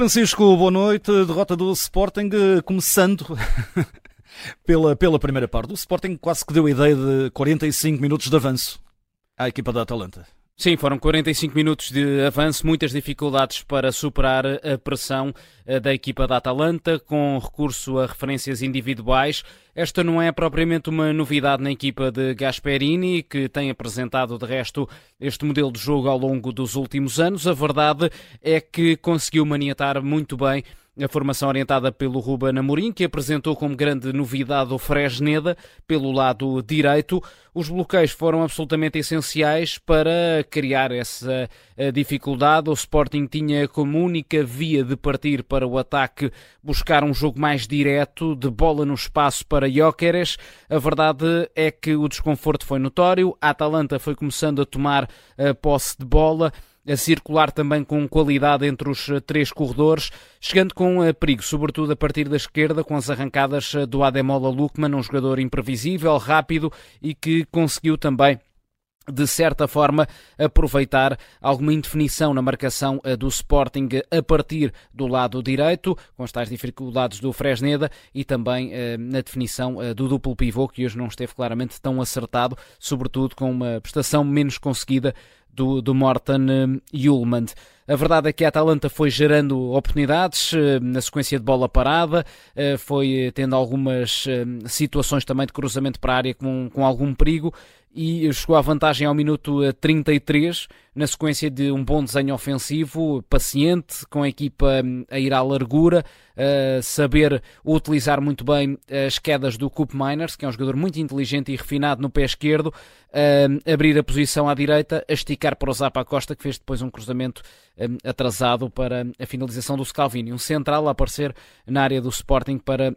Francisco, boa noite. Derrota do Sporting, eh, começando pela, pela primeira parte. O Sporting quase que deu a ideia de 45 minutos de avanço à equipa da Atalanta. Sim, foram 45 minutos de avanço, muitas dificuldades para superar a pressão eh, da equipa da Atalanta, com recurso a referências individuais. Esta não é propriamente uma novidade na equipa de Gasperini, que tem apresentado, de resto, este modelo de jogo ao longo dos últimos anos. A verdade é que conseguiu maniatar muito bem a formação orientada pelo Ruben Amorim, que apresentou como grande novidade o Fresneda pelo lado direito. Os bloqueios foram absolutamente essenciais para criar essa eh, dificuldade. O Sporting tinha como única via de partir para o ataque buscar um jogo mais direto, de bola no espaço para Jóqueres. A verdade é que o desconforto foi notório. A Atalanta foi começando a tomar a eh, posse de bola a circular também com qualidade entre os eh, três corredores, chegando com eh, perigo, sobretudo a partir da esquerda, com as arrancadas eh, do Ademola Lukman, um jogador imprevisível, rápido e que conseguiu também de certa forma, aproveitar alguma indefinição na marcação do Sporting a partir do lado direito, com as tais dificuldades do Fresneda e também na definição do duplo pivô, que hoje não esteve claramente tão acertado, sobretudo com uma prestação menos conseguida do, do Morten Julmand. A verdade é que a Atalanta foi gerando oportunidades eh, na sequência de bola parada, eh, foi tendo algumas eh, situações também de cruzamento para a área com, com algum perigo e chegou à vantagem ao minuto 33, na sequência de um bom desenho ofensivo, paciente, com a equipa hum, a ir à largura, a saber utilizar muito bem as quedas do Coop Miners, que é um jogador muito inteligente e refinado no pé esquerdo, a abrir a posição à direita, a esticar para o Zapa Costa, que fez depois um cruzamento hum, atrasado para a finalização do Scalvini. Um central a aparecer na área do Sporting para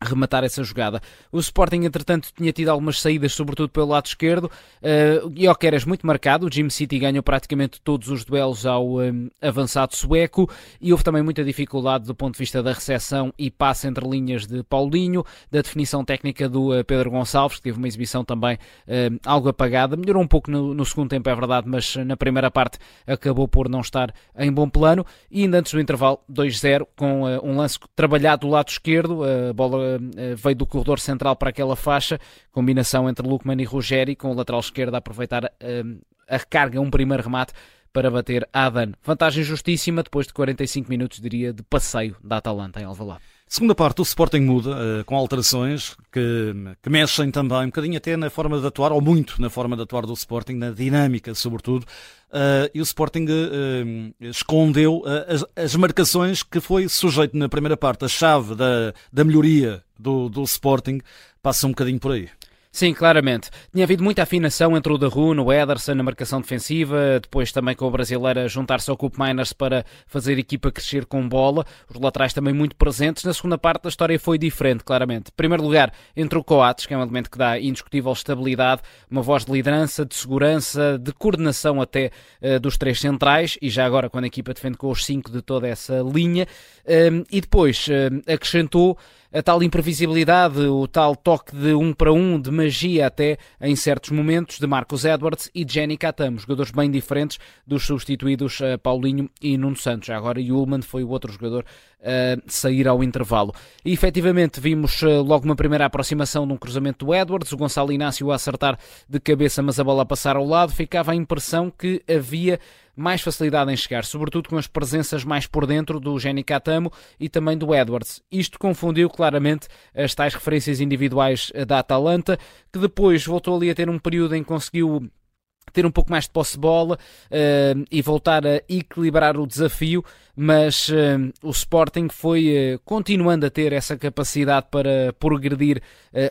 rematar essa jogada. O Sporting, entretanto, tinha tido algumas saídas, sobretudo pelo lado esquerdo. Uh, Jokeres muito marcado. O Jim City ganhou praticamente todos os duelos ao um, avançado sueco e houve também muita dificuldade do ponto de vista da recepção e passe entre linhas de Paulinho, da definição técnica do uh, Pedro Gonçalves, que teve uma exibição também uh, algo apagada. Melhorou um pouco no, no, segundo tempo, é verdade, mas na primeira parte acabou por não estar em bom plano. E ainda antes do intervalo, 2-0, com um lance trabalhado do lado esquerdo, a bola eh, veio do corredor central para aquela faixa, combinação entre Lukman e Ruggeri, com o lateral esquerdo a aproveitar eh, a recarga, um primeiro remate para bater Adan. Vantagem justíssima depois de 45 minutos, diria, de passeio da Atalanta em Alvalade. Segunda parte, o Sporting muda, uh, com alterações que, que, mexem também um bocadinho até na forma de atuar, ou muito na forma de atuar do Sporting, na dinâmica, sobretudo. Uh, e o Sporting uh, escondeu as, as, marcações que foi sujeito na primeira parte. A chave da, da melhoria do, do Sporting passa um bocadinho por aí. Sim, claramente. Tinha havido muita afinação entre o Darun, o Ederson na marcação defensiva, depois também com o brasileiro a juntar-se ao Cup Miners para fazer a equipa crescer com bola, os laterais também muito presentes. Na segunda parte a história foi diferente, claramente. Em primeiro lugar, entre o Coates, que é um elemento que dá indiscutível estabilidade, uma voz de liderança, de segurança, de coordenação até uh, dos três centrais, e já agora quando a equipa defende com os cinco de toda essa linha. Uh, e depois uh, acrescentou a tal imprevisibilidade, o tal toque de um para um, de magia até em certos momentos, de Marcos Edwards e Jenny Catamo, jogadores bem diferentes dos substituídos uh, Paulinho e Nuno Santos. Agora Yulman foi o outro jogador a uh, sair ao intervalo. E efetivamente vimos uh, logo uma primeira aproximação de um cruzamento do Edwards, o Gonçalo Inácio a acertar de cabeça, mas a bola a passar ao lado. Ficava a impressão que havia mais facilidade em chegar, sobretudo com as presenças mais por dentro do Jenny Catamo e também do Edwards. Isto confundiu claramente as tais referências individuais da Atalanta, que depois voltou ali a ter um período em que conseguiu ter um pouco mais de posse de bola uh, e voltar a equilibrar o desafio, mas uh, o Sporting foi uh, continuando a ter essa capacidade para progredir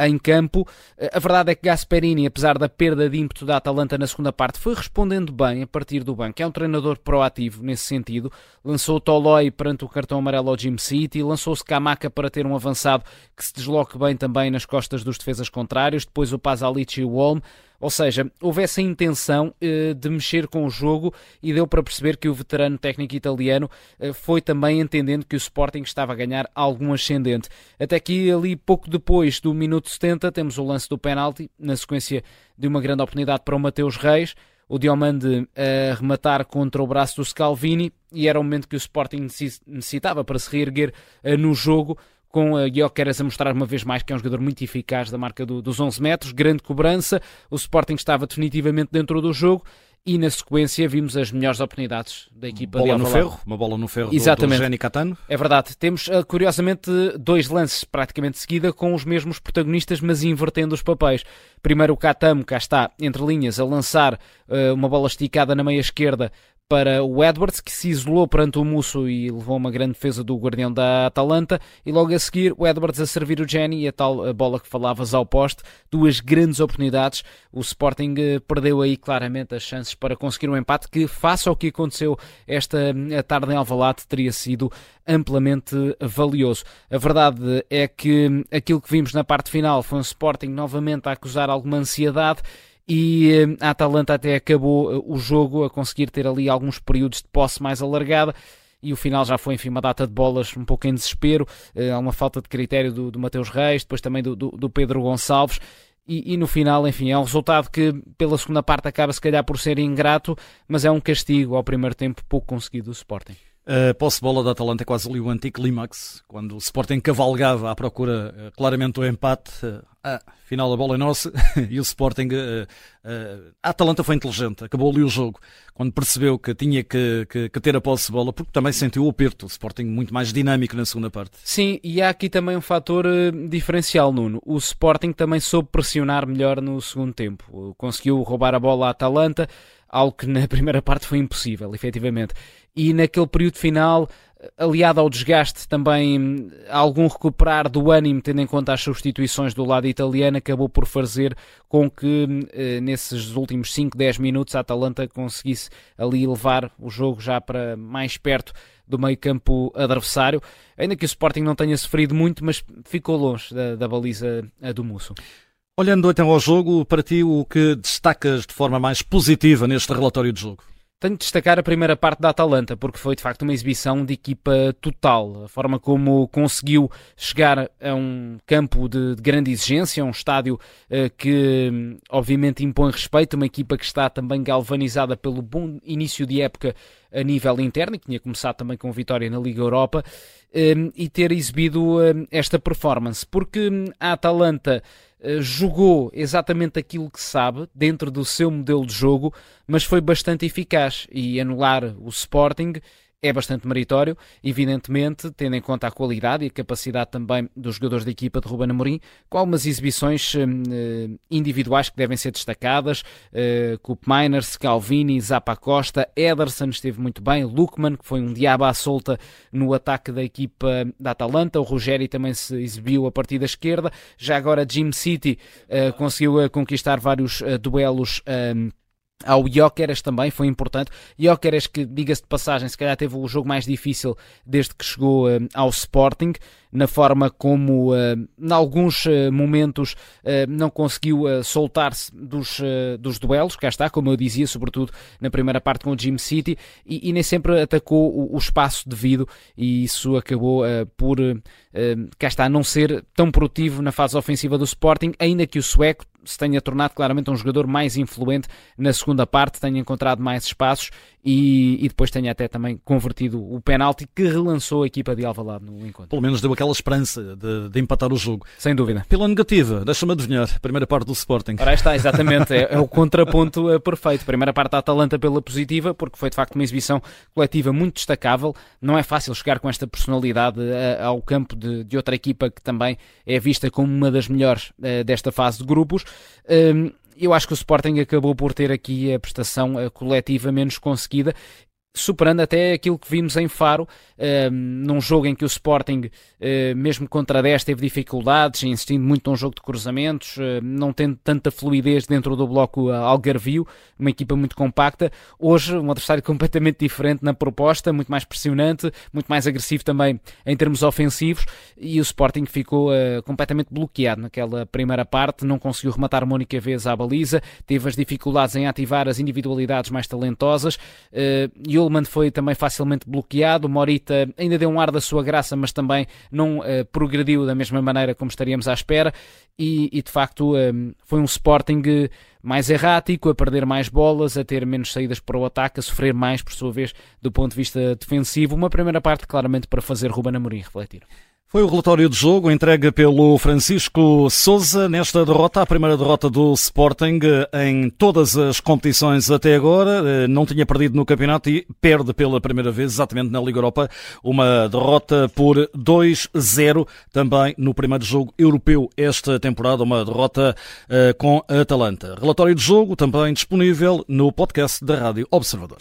em campo. a verdade é que Gasperini, apesar da perda de ímpeto da Atalanta na segunda parte, foi respondendo bem a partir do banco. É um treinador proativo nesse sentido. Lançou o Toloi perante o cartão amarelo ao Jim City, lançou-se Kamaka para ter um avançado que se desloque bem também nas costas dos defesas contrários, depois o Pazalic e o Olm. Ou seja, houve essa intenção uh, de mexer com o jogo e deu para perceber que o veterano técnico italiano uh, foi também entendendo que o Sporting estava a ganhar algum ascendente. Até que ali pouco depois do minuto 70 temos o lance do penalti, na sequência de uma grande oportunidade para o Mateus Reis. o Diomande a rematar contra o braço do Scalvini e era o momento que o Sporting necessitava para se reerguer no jogo com a Guioqueras a mostrar uma vez mais que é um jogador muito eficaz da marca do, dos 11 metros, grande cobrança, o Sporting estava definitivamente dentro do jogo e na sequência vimos as melhores oportunidades da equipa bola no ferro, uma bola no ferro Exatamente. do, do Catano. É verdade. Temos, eh, curiosamente, dois lances praticamente de seguida com os mesmos protagonistas, mas invertendo os papéis. Primeiro o Catamo, cá está, entre linhas, a lançar uh, uma bola esticada na meia esquerda para o Edwards, que se isolou perante o Musso e levou uma grande defesa do guardião da Atalanta, e logo a seguir o Edwards a servir o Jenny e a tal bola que falavas ao poste, duas grandes oportunidades. O Sporting eh, perdeu aí claramente as chances para conseguir um empate que, face ao que aconteceu esta eh, tarde em Alvalade, teria sido amplamente valioso. A verdade é que aquilo que vimos na parte final foi um Sporting novamente a acusar alguma ansiedade e eh, a Atalanta até acabou eh, o jogo a conseguir ter ali alguns períodos de posse mais alargada e o final já foi, enfim, uma data de bolas um pouco em desespero, eh, há uma falta de critério do, do Mateus Reis, depois também do, do, Pedro Gonçalves, e, e, no final, enfim, é um resultado que pela segunda parte acaba se calhar por ser ingrato, mas é um castigo ao primeiro tempo pouco conseguido do Sporting. A posse bola da Atalanta é quase ali o anticlímax, quando o Sporting cavalgava à procura claramente do empate. Ah, final a bola é nossa e o Sporting. Uh, a Atalanta foi inteligente, acabou ali o jogo quando percebeu que tinha que, que, que, ter a posse bola, porque também sentiu o aperto. O Sporting muito mais dinâmico na segunda parte. Sim, e há aqui também um fator diferencial, Nuno. O Sporting também soube pressionar melhor no segundo tempo, conseguiu roubar a bola à Atalanta algo que na primeira parte foi impossível, efetivamente. E naquele período final, aliado ao desgaste também, algum recuperar do ânimo, tendo em conta as substituições do lado italiano, acabou por fazer com que eh, nesses últimos 5, 10 minutos a Atalanta conseguisse ali levar o jogo já para mais perto do meio campo adversário, ainda que o Sporting não tenha sofrido muito, mas ficou longe da, da baliza do Musso. Olhando então ao jogo, para ti o que destacas de forma mais positiva neste relatório de jogo? Tenho de destacar a primeira parte da Atalanta, porque foi de facto uma exibição de equipa total. A forma como conseguiu chegar a um campo de, de grande exigência, um estádio eh, que obviamente impõe respeito, uma equipa que está também galvanizada pelo bom início de época a nível interno, e que tinha começado também com vitória na Liga Europa, eh, e ter exibido eh, esta performance, porque a Atalanta jogou exatamente aquilo que sabe dentro do seu modelo de jogo, mas foi bastante eficaz e anular o Sporting é bastante meritório, evidentemente, tendo em conta a qualidade e a capacidade também dos jogadores da equipa de Ruben Amorim, com algumas exibições uh, individuais que devem ser destacadas, uh, Coop Miners, Calvini, Zapa Costa, Ederson esteve muito bem, Lukman, que foi um diabo à solta no ataque da equipa da Atalanta, o Rogério também se exibiu a partir da esquerda, já agora Jim City uh, conseguiu conquistar vários duelos ao Jóqueras também foi importante. Jóqueras que, diga-se de passagem, se calhar teve o jogo mais difícil desde que chegou uh, ao Sporting, na forma como, uh, em alguns uh, momentos, não conseguiu soltar-se dos, dos duelos, cá está, como eu dizia, sobretudo na primeira parte com o Jim City, e, e nem sempre atacou o, o, espaço devido, e isso acabou por, cá está, não ser tão produtivo na fase ofensiva do Sporting, ainda que o sueco se tenha tornado claramente um jogador mais influente na segunda parte, tenha encontrado mais espaços e, e, depois tenha até também convertido o penalti que relançou a equipa de Alvalade no encontro. Pelo menos deu aquela esperança de, de empatar o jogo. Sem dúvida. Pela negativa, deixa-me adivinhar, primeira parte do Sporting. Ora, está, exatamente, é, é o contraponto é, perfeito. Primeira parte da Atalanta pela positiva, porque foi de facto uma exibição coletiva muito destacável. Não é fácil chegar com esta personalidade eh, ao campo de, de outra equipa que também é vista como uma das melhores uh, desta fase de grupos. Um, eu acho que o Sporting acabou por ter aqui a prestação coletiva menos conseguida superando até aquilo que vimos em Faro, uh, num jogo em que o Sporting, uh, mesmo contra 10, teve dificuldades, insistindo muito num jogo de cruzamentos, uh, não tendo tanta fluidez dentro do bloco Algarvio, uma equipa muito compacta. Hoje, um adversário completamente diferente na proposta, muito mais pressionante, muito mais agressivo também em termos ofensivos, e o Sporting ficou completamente bloqueado naquela primeira parte, não conseguiu rematar uma única vez à baliza, teve as dificuldades em ativar as individualidades mais talentosas, e Ullman foi também facilmente bloqueado. Morita ainda deu um ar da sua graça, mas também não uh, progrediu da mesma maneira como estaríamos à espera. E, e de facto um, foi um Sporting mais errático, a perder mais bolas, a ter menos saídas para o ataque, a sofrer mais, por sua vez, do ponto de vista defensivo. Uma primeira parte, claramente, para fazer Ruben Amorim refletir. Foi o relatório de jogo entregue pelo Francisco Souza nesta derrota, a primeira derrota do Sporting em todas as competições até agora. Eh, não tinha perdido no campeonato e perde pela primeira vez, exatamente na Liga Europa, uma derrota por 2-0 também no primeiro jogo europeu esta temporada, uma derrota uh, com a Atalanta. Relatório de jogo também disponível no podcast da Rádio Observador.